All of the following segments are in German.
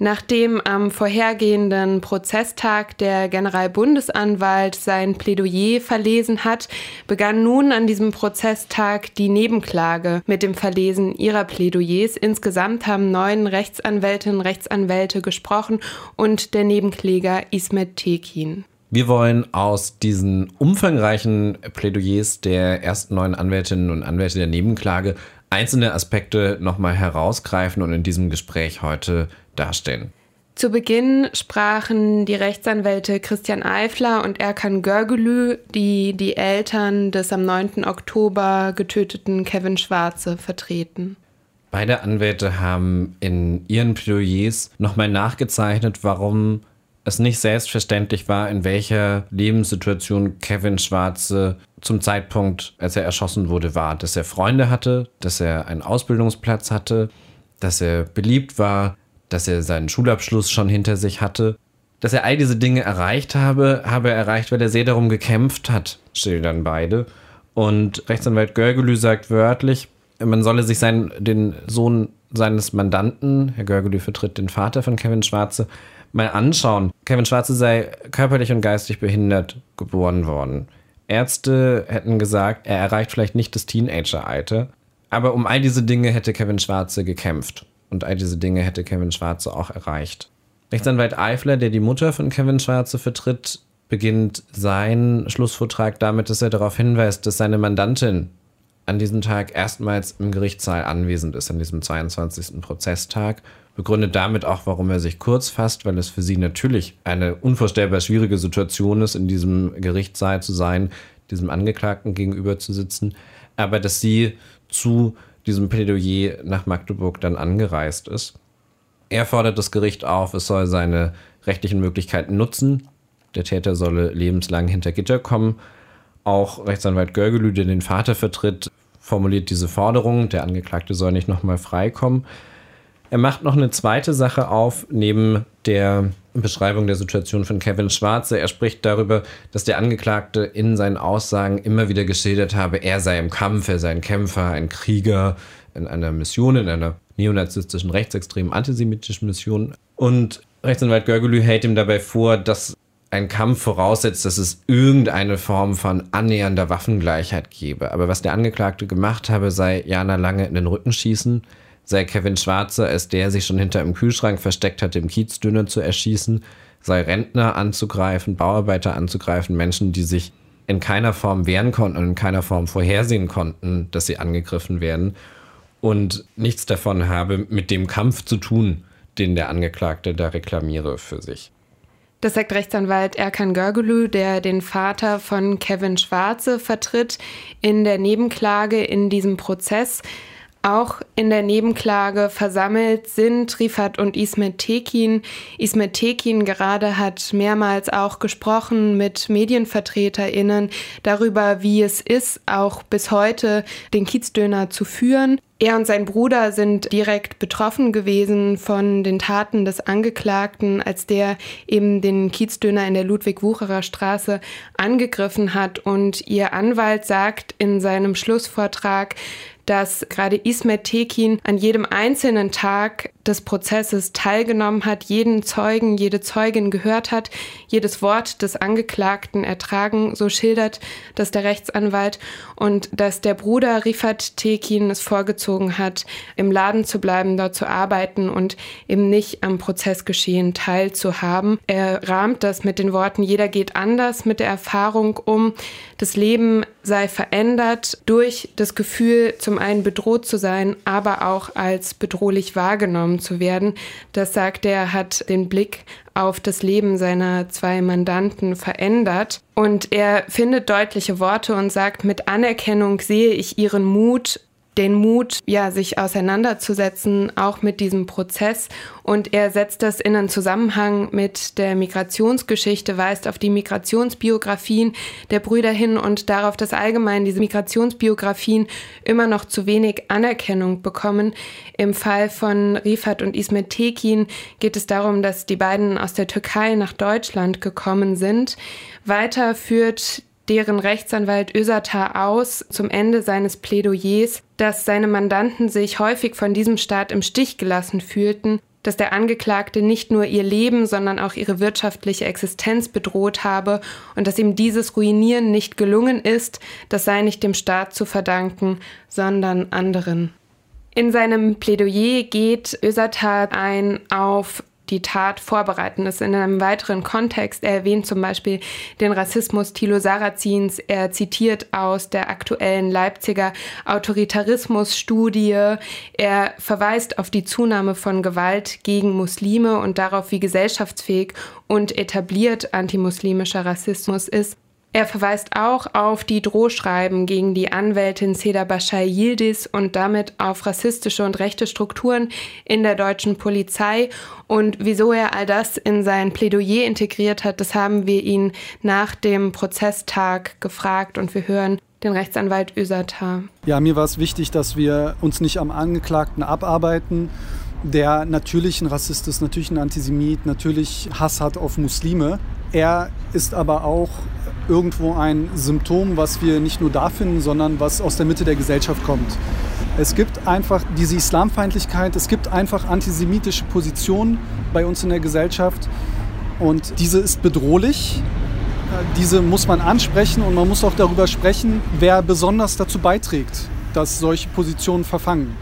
Nachdem am vorhergehenden Prozesstag der Generalbundesanwalt sein Plädoyer verlesen hat, begann nun an diesem Prozesstag die Nebenklage mit dem Verlesen ihrer Plädoyers. Insgesamt haben neun Rechtsanwältinnen und Rechtsanwälte gesprochen und der Nebenkläger Ismet Tekin. Wir wollen aus diesen umfangreichen Plädoyers der ersten neun Anwältinnen und Anwälte der Nebenklage einzelne Aspekte nochmal herausgreifen und in diesem Gespräch heute darstellen. Zu Beginn sprachen die Rechtsanwälte Christian Eifler und Erkan Görgülü, die die Eltern des am 9. Oktober getöteten Kevin Schwarze vertreten. Beide Anwälte haben in ihren Plädoyers nochmal nachgezeichnet, warum es nicht selbstverständlich war, in welcher Lebenssituation Kevin Schwarze zum Zeitpunkt, als er erschossen wurde, war. Dass er Freunde hatte, dass er einen Ausbildungsplatz hatte, dass er beliebt war, dass er seinen Schulabschluss schon hinter sich hatte. Dass er all diese Dinge erreicht habe, habe er erreicht, weil er sehr darum gekämpft hat, schildern beide. Und Rechtsanwalt Görgelü sagt wörtlich, man solle sich seinen, den Sohn seines Mandanten, Herr Görgelü vertritt den Vater von Kevin Schwarze, mal anschauen. Kevin Schwarze sei körperlich und geistig behindert geboren worden. Ärzte hätten gesagt, er erreicht vielleicht nicht das Teenager-Alter. Aber um all diese Dinge hätte Kevin Schwarze gekämpft. Und all diese Dinge hätte Kevin Schwarze auch erreicht. Rechtsanwalt Eifler, der die Mutter von Kevin Schwarze vertritt, beginnt seinen Schlussvortrag damit, dass er darauf hinweist, dass seine Mandantin an diesem Tag erstmals im Gerichtssaal anwesend ist, an diesem 22. Prozesstag begründet damit auch, warum er sich kurz fasst, weil es für sie natürlich eine unvorstellbar schwierige Situation ist, in diesem Gerichtssaal zu sein, diesem Angeklagten gegenüber zu sitzen, aber dass sie zu diesem Plädoyer nach Magdeburg dann angereist ist. Er fordert das Gericht auf, es soll seine rechtlichen Möglichkeiten nutzen. Der Täter solle lebenslang hinter Gitter kommen. Auch Rechtsanwalt Görgelü, der den Vater vertritt, formuliert diese Forderung, der Angeklagte soll nicht nochmal freikommen. Er macht noch eine zweite Sache auf, neben der Beschreibung der Situation von Kevin Schwarze. Er spricht darüber, dass der Angeklagte in seinen Aussagen immer wieder geschildert habe, er sei im Kampf, er sei ein Kämpfer, ein Krieger in einer Mission, in einer neonazistischen, rechtsextremen, antisemitischen Mission. Und Rechtsanwalt Görgelü hält ihm dabei vor, dass ein Kampf voraussetzt, dass es irgendeine Form von annähernder Waffengleichheit gebe. Aber was der Angeklagte gemacht habe, sei Jana Lange in den Rücken schießen, sei Kevin Schwarzer als der sich schon hinter einem Kühlschrank versteckt hat, im Kiezdünner zu erschießen, sei Rentner anzugreifen, Bauarbeiter anzugreifen, Menschen, die sich in keiner Form wehren konnten und in keiner Form vorhersehen konnten, dass sie angegriffen werden und nichts davon habe mit dem Kampf zu tun, den der Angeklagte da reklamiere für sich. Das sagt Rechtsanwalt Erkan Görgelü, der den Vater von Kevin Schwarze vertritt in der Nebenklage in diesem Prozess. Auch in der Nebenklage versammelt sind Rifat und Ismet Tekin. Ismet Tekin gerade hat mehrmals auch gesprochen mit MedienvertreterInnen darüber, wie es ist, auch bis heute den Kiezdöner zu führen. Er und sein Bruder sind direkt betroffen gewesen von den Taten des Angeklagten, als der eben den Kiezdöner in der Ludwig-Wucherer Straße angegriffen hat. Und ihr Anwalt sagt in seinem Schlussvortrag, dass gerade Ismet Tekin an jedem einzelnen Tag des Prozesses teilgenommen hat, jeden Zeugen, jede Zeugin gehört hat, jedes Wort des Angeklagten ertragen, so schildert das der Rechtsanwalt, und dass der Bruder Rifat Tekin es vorgezogen hat, im Laden zu bleiben, dort zu arbeiten und eben nicht am Prozessgeschehen teilzuhaben. Er rahmt das mit den Worten, jeder geht anders mit der Erfahrung um, das Leben sei verändert durch das Gefühl, zum einen bedroht zu sein, aber auch als bedrohlich wahrgenommen zu werden. Das sagt er, hat den Blick auf das Leben seiner zwei Mandanten verändert. Und er findet deutliche Worte und sagt, mit Anerkennung sehe ich ihren Mut, den Mut, ja, sich auseinanderzusetzen, auch mit diesem Prozess. Und er setzt das in einen Zusammenhang mit der Migrationsgeschichte, weist auf die Migrationsbiografien der Brüder hin und darauf, dass allgemein diese Migrationsbiografien immer noch zu wenig Anerkennung bekommen. Im Fall von Rifat und Ismet Tekin geht es darum, dass die beiden aus der Türkei nach Deutschland gekommen sind. Weiter führt deren Rechtsanwalt Ösatar aus zum Ende seines Plädoyers, dass seine Mandanten sich häufig von diesem Staat im Stich gelassen fühlten, dass der Angeklagte nicht nur ihr Leben, sondern auch ihre wirtschaftliche Existenz bedroht habe und dass ihm dieses Ruinieren nicht gelungen ist, das sei nicht dem Staat zu verdanken, sondern anderen. In seinem Plädoyer geht Ösatar ein auf die Tat vorbereiten. Das in einem weiteren Kontext. Er erwähnt zum Beispiel den Rassismus Thilo Sarrazins. Er zitiert aus der aktuellen Leipziger Autoritarismusstudie. Er verweist auf die Zunahme von Gewalt gegen Muslime und darauf, wie gesellschaftsfähig und etabliert antimuslimischer Rassismus ist. Er verweist auch auf die Drohschreiben gegen die Anwältin Seda Bashar Yildiz und damit auf rassistische und rechte Strukturen in der deutschen Polizei. Und wieso er all das in sein Plädoyer integriert hat, das haben wir ihn nach dem Prozesstag gefragt und wir hören den Rechtsanwalt Ösatar. Ja, mir war es wichtig, dass wir uns nicht am Angeklagten abarbeiten, der natürlich ein Rassist ist, natürlich ein Antisemit, natürlich Hass hat auf Muslime. Er ist aber auch irgendwo ein Symptom, was wir nicht nur da finden, sondern was aus der Mitte der Gesellschaft kommt. Es gibt einfach diese Islamfeindlichkeit, es gibt einfach antisemitische Positionen bei uns in der Gesellschaft und diese ist bedrohlich. Diese muss man ansprechen und man muss auch darüber sprechen, wer besonders dazu beiträgt, dass solche Positionen verfangen.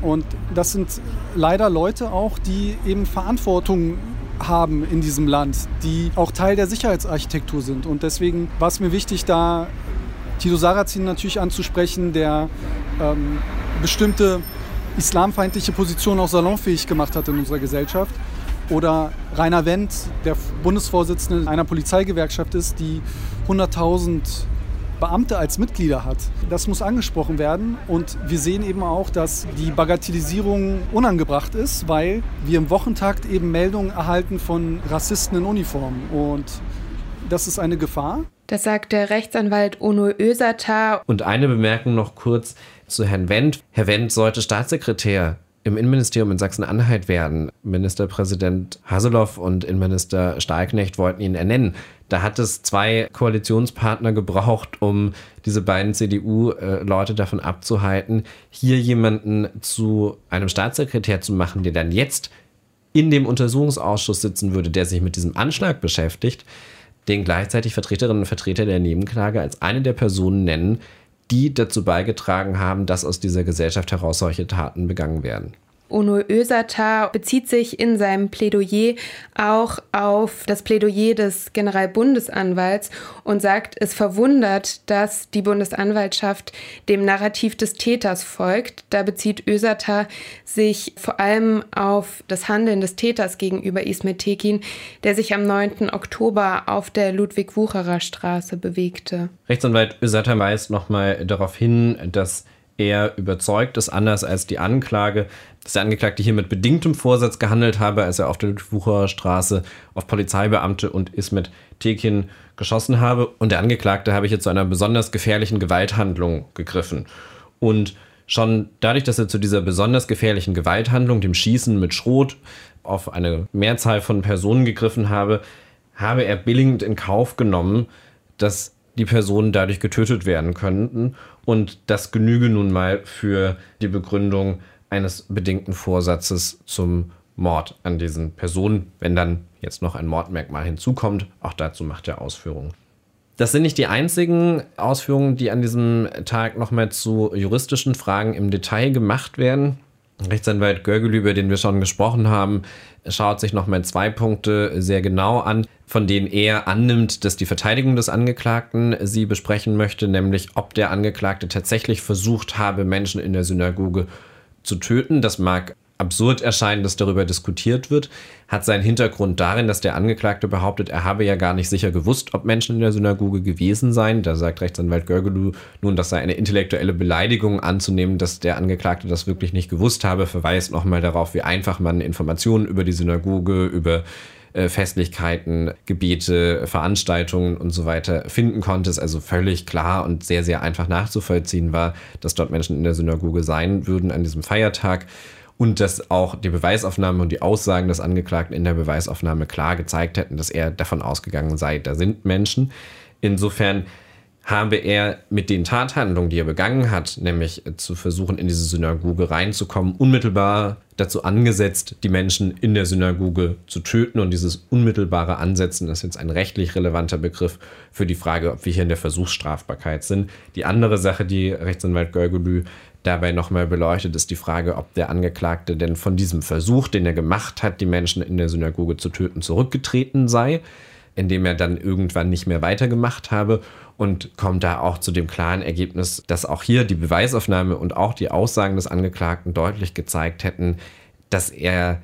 Und das sind leider Leute auch, die eben Verantwortung haben in diesem Land, die auch Teil der Sicherheitsarchitektur sind. Und deswegen war es mir wichtig, da Tito Sarrazin natürlich anzusprechen, der ähm, bestimmte islamfeindliche Positionen auch salonfähig gemacht hat in unserer Gesellschaft. Oder Rainer Wendt, der Bundesvorsitzende einer Polizeigewerkschaft ist, die 100.000 Beamte als Mitglieder hat. Das muss angesprochen werden und wir sehen eben auch, dass die Bagatellisierung unangebracht ist, weil wir im Wochentakt eben Meldungen erhalten von Rassisten in Uniform und das ist eine Gefahr. Das sagt der Rechtsanwalt Ono Ösata. Und eine Bemerkung noch kurz zu Herrn Wendt. Herr Wendt sollte Staatssekretär im Innenministerium in Sachsen-Anhalt werden. Ministerpräsident Haseloff und Innenminister Stahlknecht wollten ihn ernennen. Da hat es zwei Koalitionspartner gebraucht, um diese beiden CDU-Leute davon abzuhalten, hier jemanden zu einem Staatssekretär zu machen, der dann jetzt in dem Untersuchungsausschuss sitzen würde, der sich mit diesem Anschlag beschäftigt, den gleichzeitig Vertreterinnen und Vertreter der Nebenklage als eine der Personen nennen, die dazu beigetragen haben, dass aus dieser Gesellschaft heraus solche Taten begangen werden. Ono Ösata bezieht sich in seinem Plädoyer auch auf das Plädoyer des Generalbundesanwalts und sagt, es verwundert, dass die Bundesanwaltschaft dem Narrativ des Täters folgt. Da bezieht Ösata sich vor allem auf das Handeln des Täters gegenüber Ismet Tekin, der sich am 9. Oktober auf der Ludwig-Wucherer Straße bewegte. Rechtsanwalt Ösata weist nochmal darauf hin, dass er überzeugt ist, anders als die Anklage, dass der Angeklagte hier mit bedingtem Vorsatz gehandelt habe, als er auf der Wucherer Straße auf Polizeibeamte und Ismet Tekin geschossen habe. Und der Angeklagte habe hier zu einer besonders gefährlichen Gewalthandlung gegriffen. Und schon dadurch, dass er zu dieser besonders gefährlichen Gewalthandlung, dem Schießen mit Schrot, auf eine Mehrzahl von Personen gegriffen habe, habe er billigend in Kauf genommen, dass die Personen dadurch getötet werden könnten. Und das genüge nun mal für die Begründung eines bedingten Vorsatzes zum Mord an diesen Personen, wenn dann jetzt noch ein Mordmerkmal hinzukommt. Auch dazu macht er Ausführungen. Das sind nicht die einzigen Ausführungen, die an diesem Tag nochmal zu juristischen Fragen im Detail gemacht werden. Rechtsanwalt Görgel, über den wir schon gesprochen haben, schaut sich nochmal zwei Punkte sehr genau an, von denen er annimmt, dass die Verteidigung des Angeklagten sie besprechen möchte, nämlich ob der Angeklagte tatsächlich versucht habe, Menschen in der Synagoge zu töten. Das mag absurd erscheinen, dass darüber diskutiert wird, hat seinen Hintergrund darin, dass der Angeklagte behauptet, er habe ja gar nicht sicher gewusst, ob Menschen in der Synagoge gewesen seien. Da sagt Rechtsanwalt Görgelu nun, das sei eine intellektuelle Beleidigung anzunehmen, dass der Angeklagte das wirklich nicht gewusst habe, verweist nochmal darauf, wie einfach man Informationen über die Synagoge, über äh, Festlichkeiten, Gebete, Veranstaltungen und so weiter finden konnte, es also völlig klar und sehr, sehr einfach nachzuvollziehen war, dass dort Menschen in der Synagoge sein würden an diesem Feiertag und dass auch die Beweisaufnahme und die Aussagen des Angeklagten in der Beweisaufnahme klar gezeigt hätten, dass er davon ausgegangen sei, da sind Menschen. Insofern habe er mit den Tathandlungen, die er begangen hat, nämlich zu versuchen, in diese Synagoge reinzukommen, unmittelbar dazu angesetzt, die Menschen in der Synagoge zu töten. Und dieses unmittelbare Ansetzen ist jetzt ein rechtlich relevanter Begriff für die Frage, ob wir hier in der Versuchsstrafbarkeit sind. Die andere Sache, die Rechtsanwalt Görgelü dabei nochmal beleuchtet, ist die Frage, ob der Angeklagte denn von diesem Versuch, den er gemacht hat, die Menschen in der Synagoge zu töten, zurückgetreten sei, indem er dann irgendwann nicht mehr weitergemacht habe und kommt da auch zu dem klaren Ergebnis, dass auch hier die Beweisaufnahme und auch die Aussagen des Angeklagten deutlich gezeigt hätten, dass er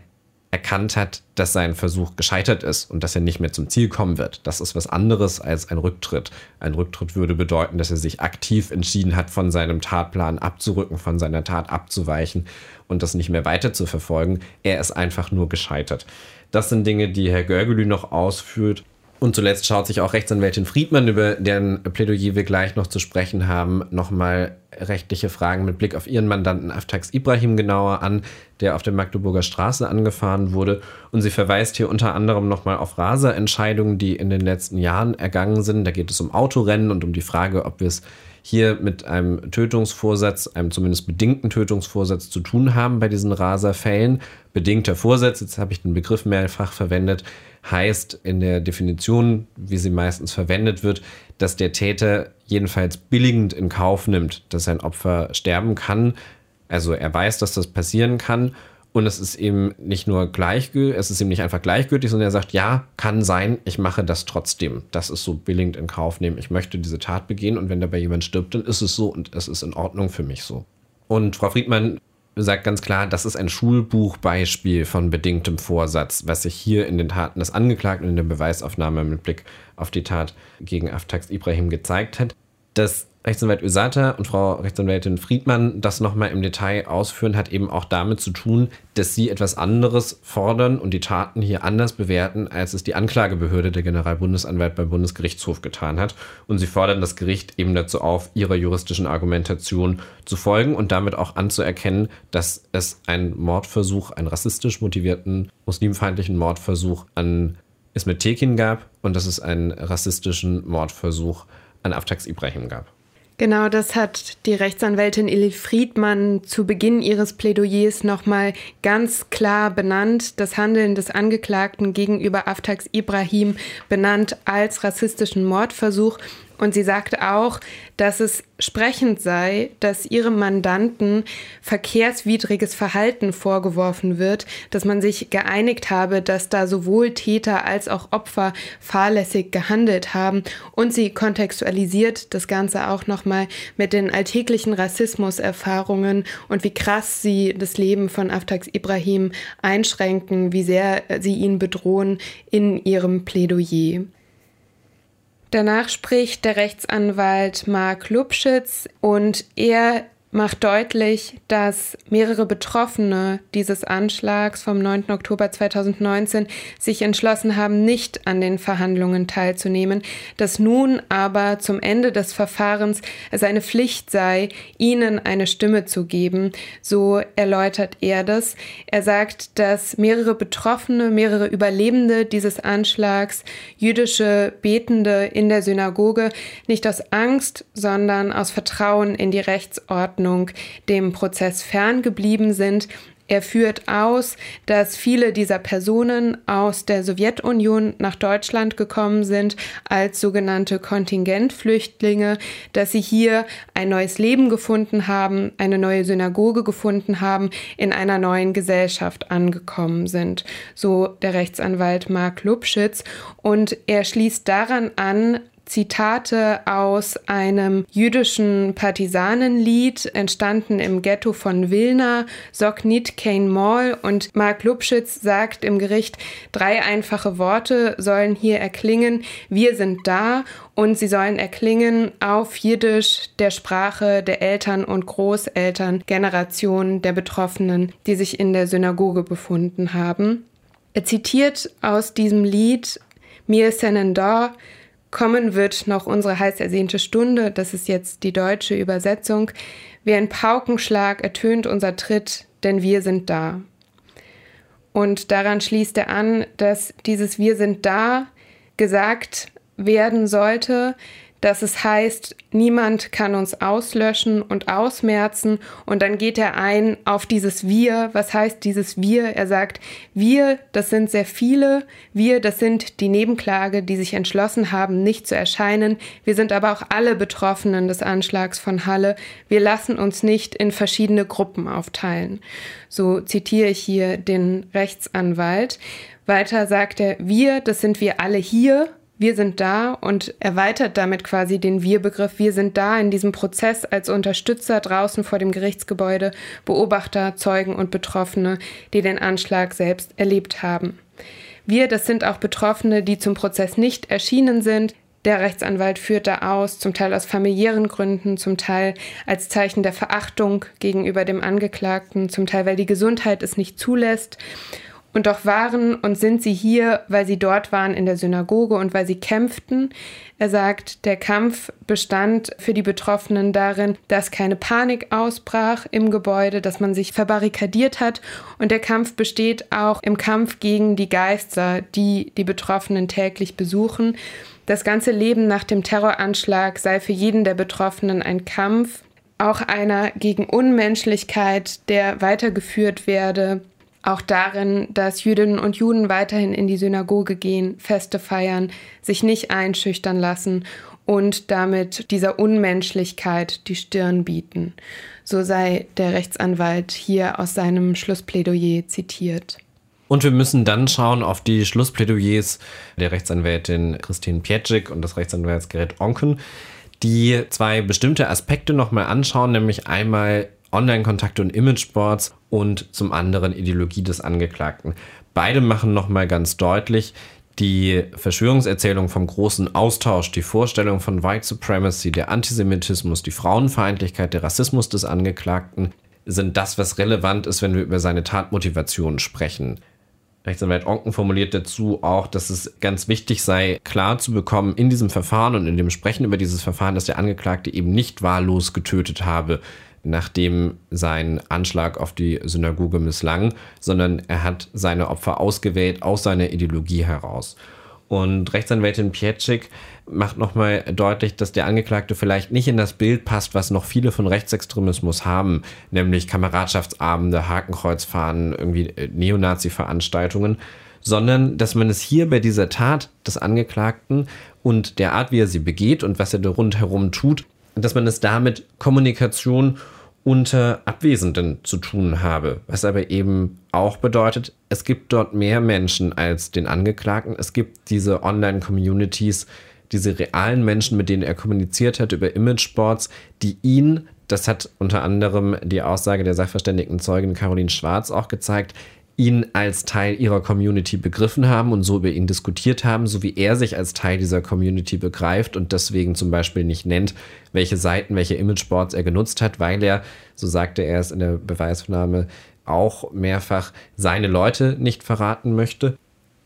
erkannt hat, dass sein Versuch gescheitert ist und dass er nicht mehr zum Ziel kommen wird. Das ist was anderes als ein Rücktritt. Ein Rücktritt würde bedeuten, dass er sich aktiv entschieden hat, von seinem Tatplan abzurücken, von seiner Tat abzuweichen und das nicht mehr weiter zu verfolgen. Er ist einfach nur gescheitert. Das sind Dinge, die Herr Görgelü noch ausführt. Und zuletzt schaut sich auch Rechtsanwältin Friedmann, über deren Plädoyer wir gleich noch zu sprechen haben, nochmal rechtliche Fragen mit Blick auf ihren Mandanten Aftax Ibrahim genauer an, der auf der Magdeburger Straße angefahren wurde. Und sie verweist hier unter anderem nochmal auf Raserentscheidungen, die in den letzten Jahren ergangen sind. Da geht es um Autorennen und um die Frage, ob wir es hier mit einem Tötungsvorsatz, einem zumindest bedingten Tötungsvorsatz zu tun haben bei diesen Raserfällen. Bedingter Vorsatz, jetzt habe ich den Begriff mehrfach verwendet, heißt in der Definition, wie sie meistens verwendet wird, dass der Täter jedenfalls billigend in Kauf nimmt, dass sein Opfer sterben kann. Also er weiß, dass das passieren kann und es ist ihm nicht nur gleichgültig, es ist ihm nicht einfach gleichgültig, sondern er sagt, ja, kann sein, ich mache das trotzdem. Das ist so billigend in Kauf nehmen. Ich möchte diese Tat begehen und wenn dabei jemand stirbt, dann ist es so und es ist in Ordnung für mich so. Und Frau Friedmann sagt ganz klar, das ist ein Schulbuchbeispiel von bedingtem Vorsatz, was sich hier in den Taten des Angeklagten in der Beweisaufnahme mit Blick auf die Tat gegen Aftax Ibrahim gezeigt hat. Das Rechtsanwalt Ösata und Frau Rechtsanwältin Friedmann das nochmal im Detail ausführen, hat eben auch damit zu tun, dass sie etwas anderes fordern und die Taten hier anders bewerten, als es die Anklagebehörde der Generalbundesanwalt beim Bundesgerichtshof getan hat. Und sie fordern das Gericht eben dazu auf, ihrer juristischen Argumentation zu folgen und damit auch anzuerkennen, dass es einen Mordversuch, einen rassistisch motivierten, muslimfeindlichen Mordversuch an Ismet Tekin gab und dass es einen rassistischen Mordversuch an Aftax Ibrahim gab. Genau, das hat die Rechtsanwältin Illy Friedmann zu Beginn ihres Plädoyers nochmal ganz klar benannt. Das Handeln des Angeklagten gegenüber Aftax Ibrahim benannt als rassistischen Mordversuch und sie sagt auch, dass es sprechend sei, dass ihrem Mandanten verkehrswidriges Verhalten vorgeworfen wird, dass man sich geeinigt habe, dass da sowohl Täter als auch Opfer fahrlässig gehandelt haben. Und sie kontextualisiert das Ganze auch nochmal mit den alltäglichen Rassismuserfahrungen und wie krass sie das Leben von Aftax Ibrahim einschränken, wie sehr sie ihn bedrohen in ihrem Plädoyer. Danach spricht der Rechtsanwalt Mark Lubschitz und er macht deutlich, dass mehrere Betroffene dieses Anschlags vom 9. Oktober 2019 sich entschlossen haben, nicht an den Verhandlungen teilzunehmen, dass nun aber zum Ende des Verfahrens es eine Pflicht sei, ihnen eine Stimme zu geben. So erläutert er das. Er sagt, dass mehrere Betroffene, mehrere Überlebende dieses Anschlags, jüdische Betende in der Synagoge, nicht aus Angst, sondern aus Vertrauen in die Rechtsordnung Ordnung dem Prozess ferngeblieben sind. Er führt aus, dass viele dieser Personen aus der Sowjetunion nach Deutschland gekommen sind als sogenannte Kontingentflüchtlinge, dass sie hier ein neues Leben gefunden haben, eine neue Synagoge gefunden haben, in einer neuen Gesellschaft angekommen sind. So der Rechtsanwalt Mark Lubschitz. Und er schließt daran an, Zitate aus einem jüdischen Partisanenlied, entstanden im Ghetto von Wilna, Sognit Kane Mall. Und Mark Lubschitz sagt im Gericht, drei einfache Worte sollen hier erklingen. Wir sind da und sie sollen erklingen auf Jiddisch, der Sprache der Eltern und Großeltern, Generationen der Betroffenen, die sich in der Synagoge befunden haben. Er zitiert aus diesem Lied Mir Senendor, kommen wird noch unsere heiß ersehnte Stunde, das ist jetzt die deutsche Übersetzung. Wie ein Paukenschlag ertönt unser Tritt, denn wir sind da. Und daran schließt er an, dass dieses Wir sind da gesagt werden sollte, dass es heißt, niemand kann uns auslöschen und ausmerzen. Und dann geht er ein auf dieses Wir. Was heißt dieses Wir? Er sagt, wir, das sind sehr viele. Wir, das sind die Nebenklage, die sich entschlossen haben, nicht zu erscheinen. Wir sind aber auch alle Betroffenen des Anschlags von Halle. Wir lassen uns nicht in verschiedene Gruppen aufteilen. So zitiere ich hier den Rechtsanwalt. Weiter sagt er, wir, das sind wir alle hier wir sind da und erweitert damit quasi den Wir-Begriff. Wir sind da in diesem Prozess als Unterstützer draußen vor dem Gerichtsgebäude, Beobachter, Zeugen und Betroffene, die den Anschlag selbst erlebt haben. Wir, das sind auch Betroffene, die zum Prozess nicht erschienen sind. Der Rechtsanwalt führt da aus, zum Teil aus familiären Gründen, zum Teil als Zeichen der Verachtung gegenüber dem Angeklagten, zum Teil weil die Gesundheit es nicht zulässt. Und doch waren und sind sie hier, weil sie dort waren in der Synagoge und weil sie kämpften. Er sagt, der Kampf bestand für die Betroffenen darin, dass keine Panik ausbrach im Gebäude, dass man sich verbarrikadiert hat. Und der Kampf besteht auch im Kampf gegen die Geister, die die Betroffenen täglich besuchen. Das ganze Leben nach dem Terroranschlag sei für jeden der Betroffenen ein Kampf, auch einer gegen Unmenschlichkeit, der weitergeführt werde, auch darin, dass Jüdinnen und Juden weiterhin in die Synagoge gehen, Feste feiern, sich nicht einschüchtern lassen und damit dieser Unmenschlichkeit die Stirn bieten. So sei der Rechtsanwalt hier aus seinem Schlussplädoyer zitiert. Und wir müssen dann schauen auf die Schlussplädoyers der Rechtsanwältin Christine Pietschik und des Rechtsanwalts Gerrit Onken, die zwei bestimmte Aspekte nochmal anschauen, nämlich einmal Online-Kontakte und Imageboards und zum anderen Ideologie des Angeklagten. Beide machen nochmal ganz deutlich, die Verschwörungserzählung vom großen Austausch, die Vorstellung von White Supremacy, der Antisemitismus, die Frauenfeindlichkeit, der Rassismus des Angeklagten sind das, was relevant ist, wenn wir über seine Tatmotivation sprechen. Rechtsanwalt Onken formuliert dazu auch, dass es ganz wichtig sei, klar zu bekommen in diesem Verfahren und in dem Sprechen über dieses Verfahren, dass der Angeklagte eben nicht wahllos getötet habe, nachdem sein Anschlag auf die Synagoge misslang, sondern er hat seine Opfer ausgewählt aus seiner Ideologie heraus. Und Rechtsanwältin Pietschik macht nochmal deutlich, dass der Angeklagte vielleicht nicht in das Bild passt, was noch viele von Rechtsextremismus haben, nämlich Kameradschaftsabende, Hakenkreuzfahren, irgendwie äh, Neonazi-Veranstaltungen, sondern dass man es hier bei dieser Tat des Angeklagten und der Art, wie er sie begeht und was er da rundherum tut, dass man es damit Kommunikation unter Abwesenden zu tun habe, was aber eben auch bedeutet, es gibt dort mehr Menschen als den Angeklagten. Es gibt diese Online-Communities, diese realen Menschen, mit denen er kommuniziert hat über Imageboards, die ihn, das hat unter anderem die Aussage der sachverständigen Zeugin Caroline Schwarz auch gezeigt, ihn als Teil ihrer Community begriffen haben und so über ihn diskutiert haben, so wie er sich als Teil dieser Community begreift und deswegen zum Beispiel nicht nennt, welche Seiten, welche Imageboards er genutzt hat, weil er, so sagte er es in der Beweisnahme, auch mehrfach seine Leute nicht verraten möchte.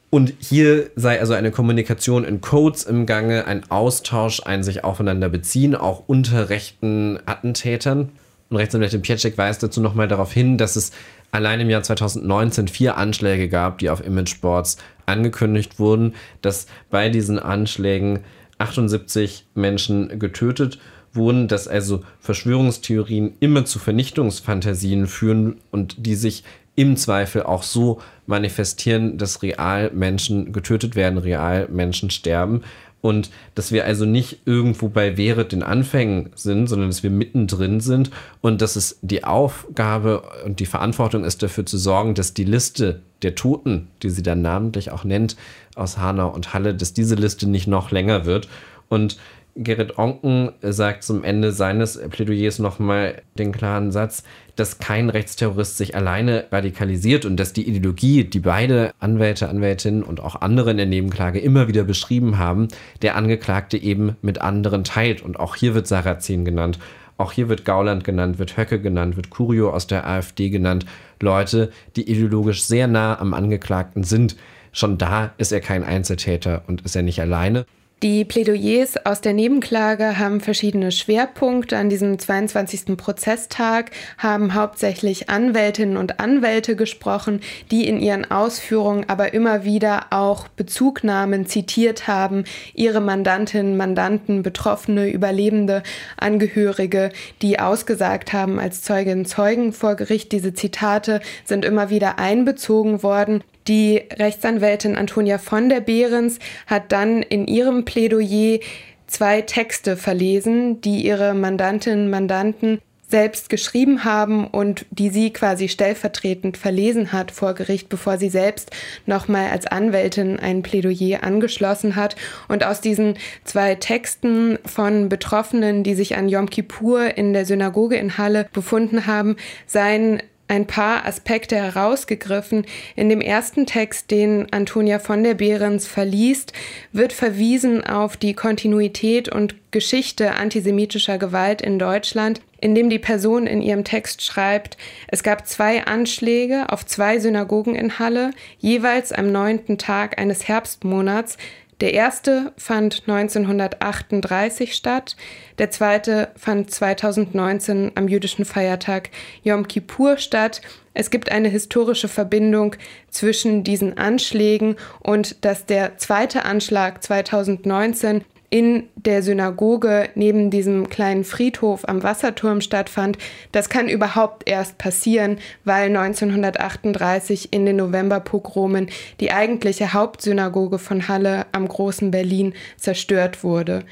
Und hier sei also eine Kommunikation in Codes im Gange, ein Austausch, ein sich aufeinander beziehen, auch unter rechten Attentätern. Und Rechtsanwältin Pietschek weist dazu nochmal darauf hin, dass es allein im Jahr 2019 vier Anschläge gab, die auf Imageboards angekündigt wurden, dass bei diesen Anschlägen 78 Menschen getötet wurden, dass also Verschwörungstheorien immer zu Vernichtungsfantasien führen und die sich im Zweifel auch so manifestieren, dass real Menschen getötet werden, real Menschen sterben. Und dass wir also nicht irgendwo bei Wäre den Anfängen sind, sondern dass wir mittendrin sind und dass es die Aufgabe und die Verantwortung ist, dafür zu sorgen, dass die Liste der Toten, die sie dann namentlich auch nennt, aus Hanau und Halle, dass diese Liste nicht noch länger wird. Und Gerrit Onken sagt zum Ende seines Plädoyers nochmal den klaren Satz, dass kein Rechtsterrorist sich alleine radikalisiert und dass die Ideologie, die beide Anwälte, Anwältinnen und auch andere in der Nebenklage immer wieder beschrieben haben, der Angeklagte eben mit anderen teilt. Und auch hier wird Sarrazin genannt. Auch hier wird Gauland genannt, wird Höcke genannt, wird Curio aus der AfD genannt. Leute, die ideologisch sehr nah am Angeklagten sind. Schon da ist er kein Einzeltäter und ist er nicht alleine. Die Plädoyers aus der Nebenklage haben verschiedene Schwerpunkte. An diesem 22. Prozesstag haben hauptsächlich Anwältinnen und Anwälte gesprochen, die in ihren Ausführungen aber immer wieder auch Bezugnahmen zitiert haben, ihre Mandantinnen, Mandanten, Betroffene, Überlebende, Angehörige, die ausgesagt haben als Zeuginnen Zeugen vor Gericht. Diese Zitate sind immer wieder einbezogen worden. Die Rechtsanwältin Antonia von der Behrens hat dann in ihrem Plädoyer zwei Texte verlesen, die ihre Mandantinnen und Mandanten selbst geschrieben haben und die sie quasi stellvertretend verlesen hat vor Gericht, bevor sie selbst nochmal als Anwältin ein Plädoyer angeschlossen hat. Und aus diesen zwei Texten von Betroffenen, die sich an Yom Kippur in der Synagoge in Halle befunden haben, seien ein paar Aspekte herausgegriffen. In dem ersten Text, den Antonia von der Behrens verliest, wird verwiesen auf die Kontinuität und Geschichte antisemitischer Gewalt in Deutschland, indem die Person in ihrem Text schreibt, es gab zwei Anschläge auf zwei Synagogen in Halle, jeweils am neunten Tag eines Herbstmonats, der erste fand 1938 statt, der zweite fand 2019 am jüdischen Feiertag Yom Kippur statt. Es gibt eine historische Verbindung zwischen diesen Anschlägen und dass der zweite Anschlag 2019 in der Synagoge neben diesem kleinen Friedhof am Wasserturm stattfand, das kann überhaupt erst passieren, weil 1938 in den Novemberpogromen die eigentliche Hauptsynagoge von Halle am großen Berlin zerstört wurde.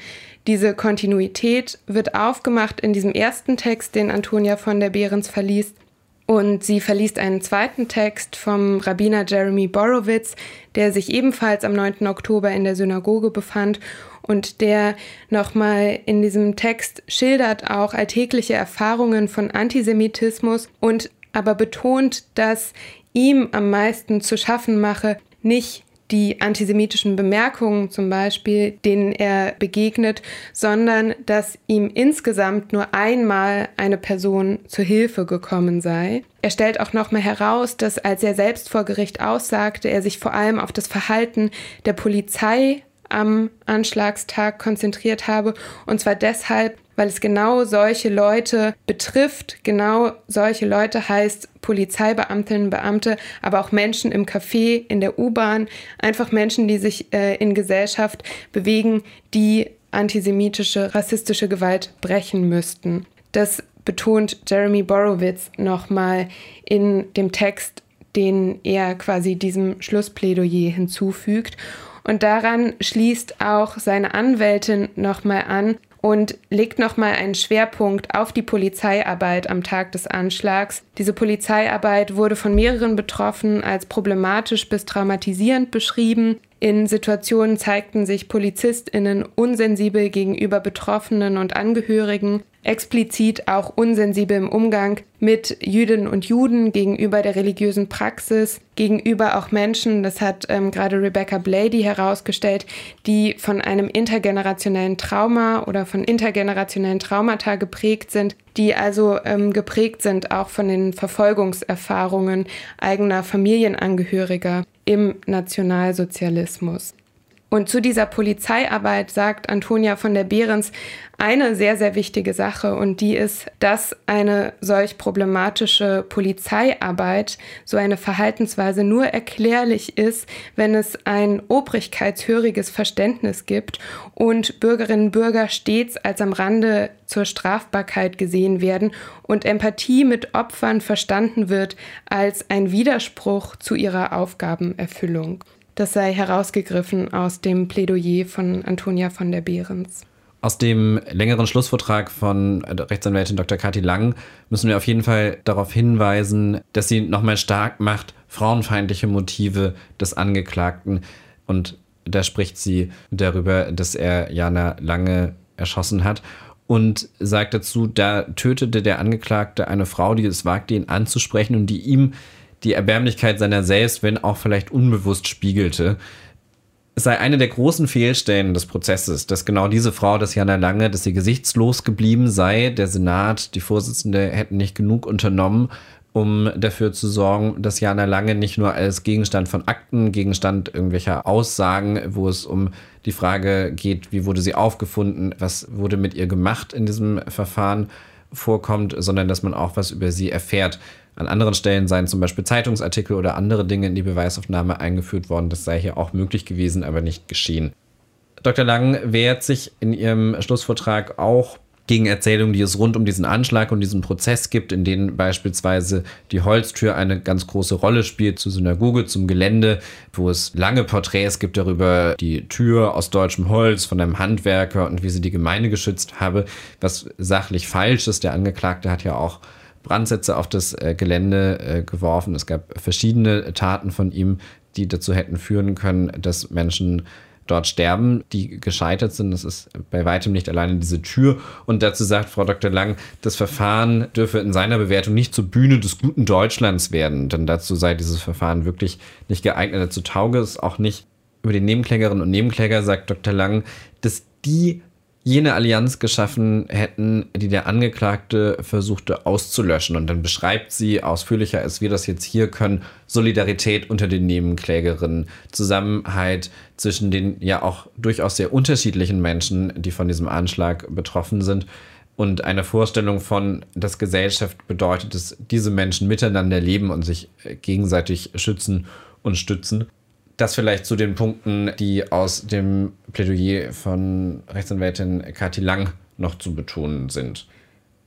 Diese Kontinuität wird aufgemacht in diesem ersten Text, den Antonia von der Behrens verliest. Und sie verliest einen zweiten Text vom Rabbiner Jeremy Borowitz, der sich ebenfalls am 9. Oktober in der Synagoge befand und der nochmal in diesem Text schildert auch alltägliche Erfahrungen von Antisemitismus und aber betont, dass ihm am meisten zu schaffen mache, nicht die antisemitischen Bemerkungen zum Beispiel, denen er begegnet, sondern dass ihm insgesamt nur einmal eine Person zu Hilfe gekommen sei. Er stellt auch nochmal heraus, dass als er selbst vor Gericht aussagte, er sich vor allem auf das Verhalten der Polizei am Anschlagstag konzentriert habe. Und zwar deshalb, weil es genau solche Leute betrifft. Genau solche Leute heißt Polizeibeamtinnen, Beamte, aber auch Menschen im Café, in der U-Bahn, einfach Menschen, die sich äh, in Gesellschaft bewegen, die antisemitische, rassistische Gewalt brechen müssten. Das betont Jeremy Borowitz nochmal in dem Text, den er quasi diesem Schlussplädoyer hinzufügt. Und daran schließt auch seine Anwältin nochmal an und legt nochmal einen Schwerpunkt auf die Polizeiarbeit am Tag des Anschlags. Diese Polizeiarbeit wurde von mehreren Betroffenen als problematisch bis traumatisierend beschrieben. In Situationen zeigten sich PolizistInnen unsensibel gegenüber Betroffenen und Angehörigen explizit auch unsensibel im Umgang mit Jüdinnen und Juden gegenüber der religiösen Praxis, gegenüber auch Menschen, das hat ähm, gerade Rebecca Blady herausgestellt, die von einem intergenerationellen Trauma oder von intergenerationellen Traumata geprägt sind, die also ähm, geprägt sind auch von den Verfolgungserfahrungen eigener Familienangehöriger im Nationalsozialismus. Und zu dieser Polizeiarbeit sagt Antonia von der Behrens eine sehr, sehr wichtige Sache und die ist, dass eine solch problematische Polizeiarbeit, so eine Verhaltensweise nur erklärlich ist, wenn es ein obrigkeitshöriges Verständnis gibt und Bürgerinnen und Bürger stets als am Rande zur Strafbarkeit gesehen werden und Empathie mit Opfern verstanden wird als ein Widerspruch zu ihrer Aufgabenerfüllung. Das sei herausgegriffen aus dem Plädoyer von Antonia von der Behrens. Aus dem längeren Schlussvortrag von Rechtsanwältin Dr. Kathi Lang müssen wir auf jeden Fall darauf hinweisen, dass sie nochmal stark macht, frauenfeindliche Motive des Angeklagten und Da spricht sie darüber, dass er Jana Lange erschossen hat und sagt dazu, da tötete der Angeklagte eine Frau, die es wagte, ihn anzusprechen und die ihm die Erbärmlichkeit seiner selbst, wenn auch vielleicht unbewusst, spiegelte. Es sei eine der großen Fehlstellen des Prozesses, dass genau diese Frau, dass Jana Lange, dass sie gesichtslos geblieben sei. Der Senat, die Vorsitzende hätten nicht genug unternommen, um dafür zu sorgen, dass Jana Lange nicht nur als Gegenstand von Akten, Gegenstand irgendwelcher Aussagen, wo es um die Frage geht, wie wurde sie aufgefunden, was wurde mit ihr gemacht in diesem Verfahren vorkommt, sondern dass man auch was über sie erfährt. An anderen Stellen seien zum Beispiel Zeitungsartikel oder andere Dinge in die Beweisaufnahme eingeführt worden. Das sei hier auch möglich gewesen, aber nicht geschehen. Dr. Lang wehrt sich in ihrem Schlussvortrag auch gegen Erzählungen, die es rund um diesen Anschlag und diesen Prozess gibt, in denen beispielsweise die Holztür eine ganz große Rolle spielt zur Synagoge, zum Gelände, wo es lange Porträts gibt darüber, die Tür aus deutschem Holz von einem Handwerker und wie sie die Gemeinde geschützt habe, was sachlich falsch ist. Der Angeklagte hat ja auch Brandsätze auf das äh, Gelände äh, geworfen. Es gab verschiedene Taten von ihm, die dazu hätten führen können, dass Menschen dort sterben, die gescheitert sind. Das ist bei weitem nicht alleine diese Tür. Und dazu sagt Frau Dr. Lang, das Verfahren dürfe in seiner Bewertung nicht zur Bühne des guten Deutschlands werden, denn dazu sei dieses Verfahren wirklich nicht geeignet. Dazu tauge es auch nicht. Über die Nebenklägerinnen und Nebenkläger sagt Dr. Lang, dass die jene Allianz geschaffen hätten, die der Angeklagte versuchte auszulöschen. Und dann beschreibt sie ausführlicher, als wir das jetzt hier können, Solidarität unter den Nebenklägerinnen, Zusammenhalt zwischen den ja auch durchaus sehr unterschiedlichen Menschen, die von diesem Anschlag betroffen sind. Und eine Vorstellung von, dass Gesellschaft bedeutet, dass diese Menschen miteinander leben und sich gegenseitig schützen und stützen. Das vielleicht zu den Punkten, die aus dem Plädoyer von Rechtsanwältin Kathi Lang noch zu betonen sind.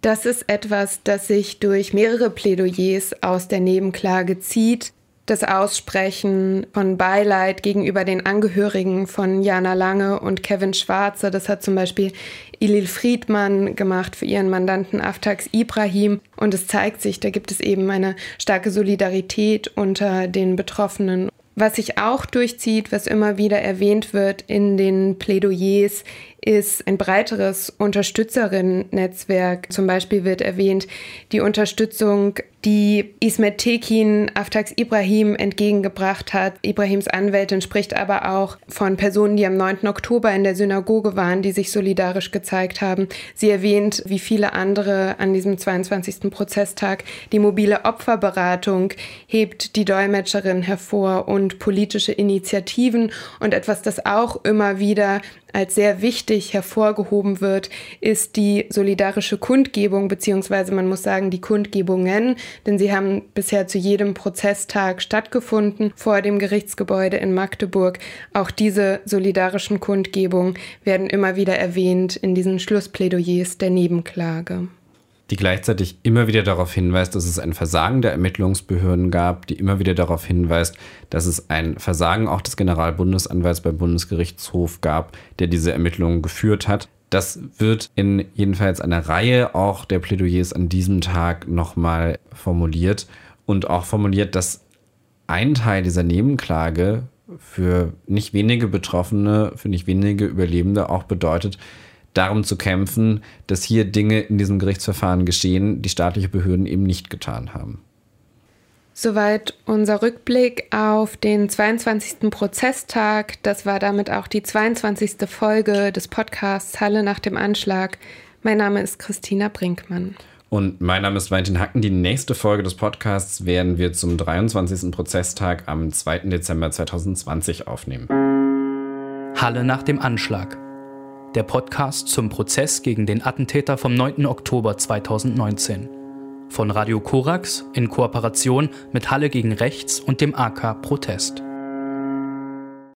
Das ist etwas, das sich durch mehrere Plädoyers aus der Nebenklage zieht. Das Aussprechen von Beileid gegenüber den Angehörigen von Jana Lange und Kevin Schwarze, das hat zum Beispiel Ilil Friedmann gemacht für ihren Mandanten Aftax Ibrahim. Und es zeigt sich, da gibt es eben eine starke Solidarität unter den Betroffenen. Was sich auch durchzieht, was immer wieder erwähnt wird in den Plädoyers, ist ein breiteres Unterstützerinnen-Netzwerk. Zum Beispiel wird erwähnt die Unterstützung, die Ismet Tekin Aftax Ibrahim entgegengebracht hat. Ibrahims Anwältin spricht aber auch von Personen, die am 9. Oktober in der Synagoge waren, die sich solidarisch gezeigt haben. Sie erwähnt, wie viele andere an diesem 22. Prozesstag, die mobile Opferberatung hebt die Dolmetscherin hervor und politische Initiativen und etwas, das auch immer wieder als sehr wichtig hervorgehoben wird, ist die solidarische Kundgebung, beziehungsweise man muss sagen die Kundgebungen, denn sie haben bisher zu jedem Prozesstag stattgefunden vor dem Gerichtsgebäude in Magdeburg. Auch diese solidarischen Kundgebungen werden immer wieder erwähnt in diesen Schlussplädoyers der Nebenklage die gleichzeitig immer wieder darauf hinweist, dass es ein Versagen der Ermittlungsbehörden gab, die immer wieder darauf hinweist, dass es ein Versagen auch des Generalbundesanwalts beim Bundesgerichtshof gab, der diese Ermittlungen geführt hat. Das wird in jedenfalls einer Reihe auch der Plädoyers an diesem Tag nochmal formuliert und auch formuliert, dass ein Teil dieser Nebenklage für nicht wenige Betroffene, für nicht wenige Überlebende auch bedeutet, darum zu kämpfen, dass hier Dinge in diesem Gerichtsverfahren geschehen, die staatliche Behörden eben nicht getan haben. Soweit unser Rückblick auf den 22. Prozesstag. Das war damit auch die 22. Folge des Podcasts Halle nach dem Anschlag. Mein Name ist Christina Brinkmann. Und mein Name ist Valentin Hacken. Die nächste Folge des Podcasts werden wir zum 23. Prozesstag am 2. Dezember 2020 aufnehmen. Halle nach dem Anschlag der Podcast zum Prozess gegen den Attentäter vom 9. Oktober 2019. Von Radio Korax in Kooperation mit Halle gegen Rechts und dem AK Protest.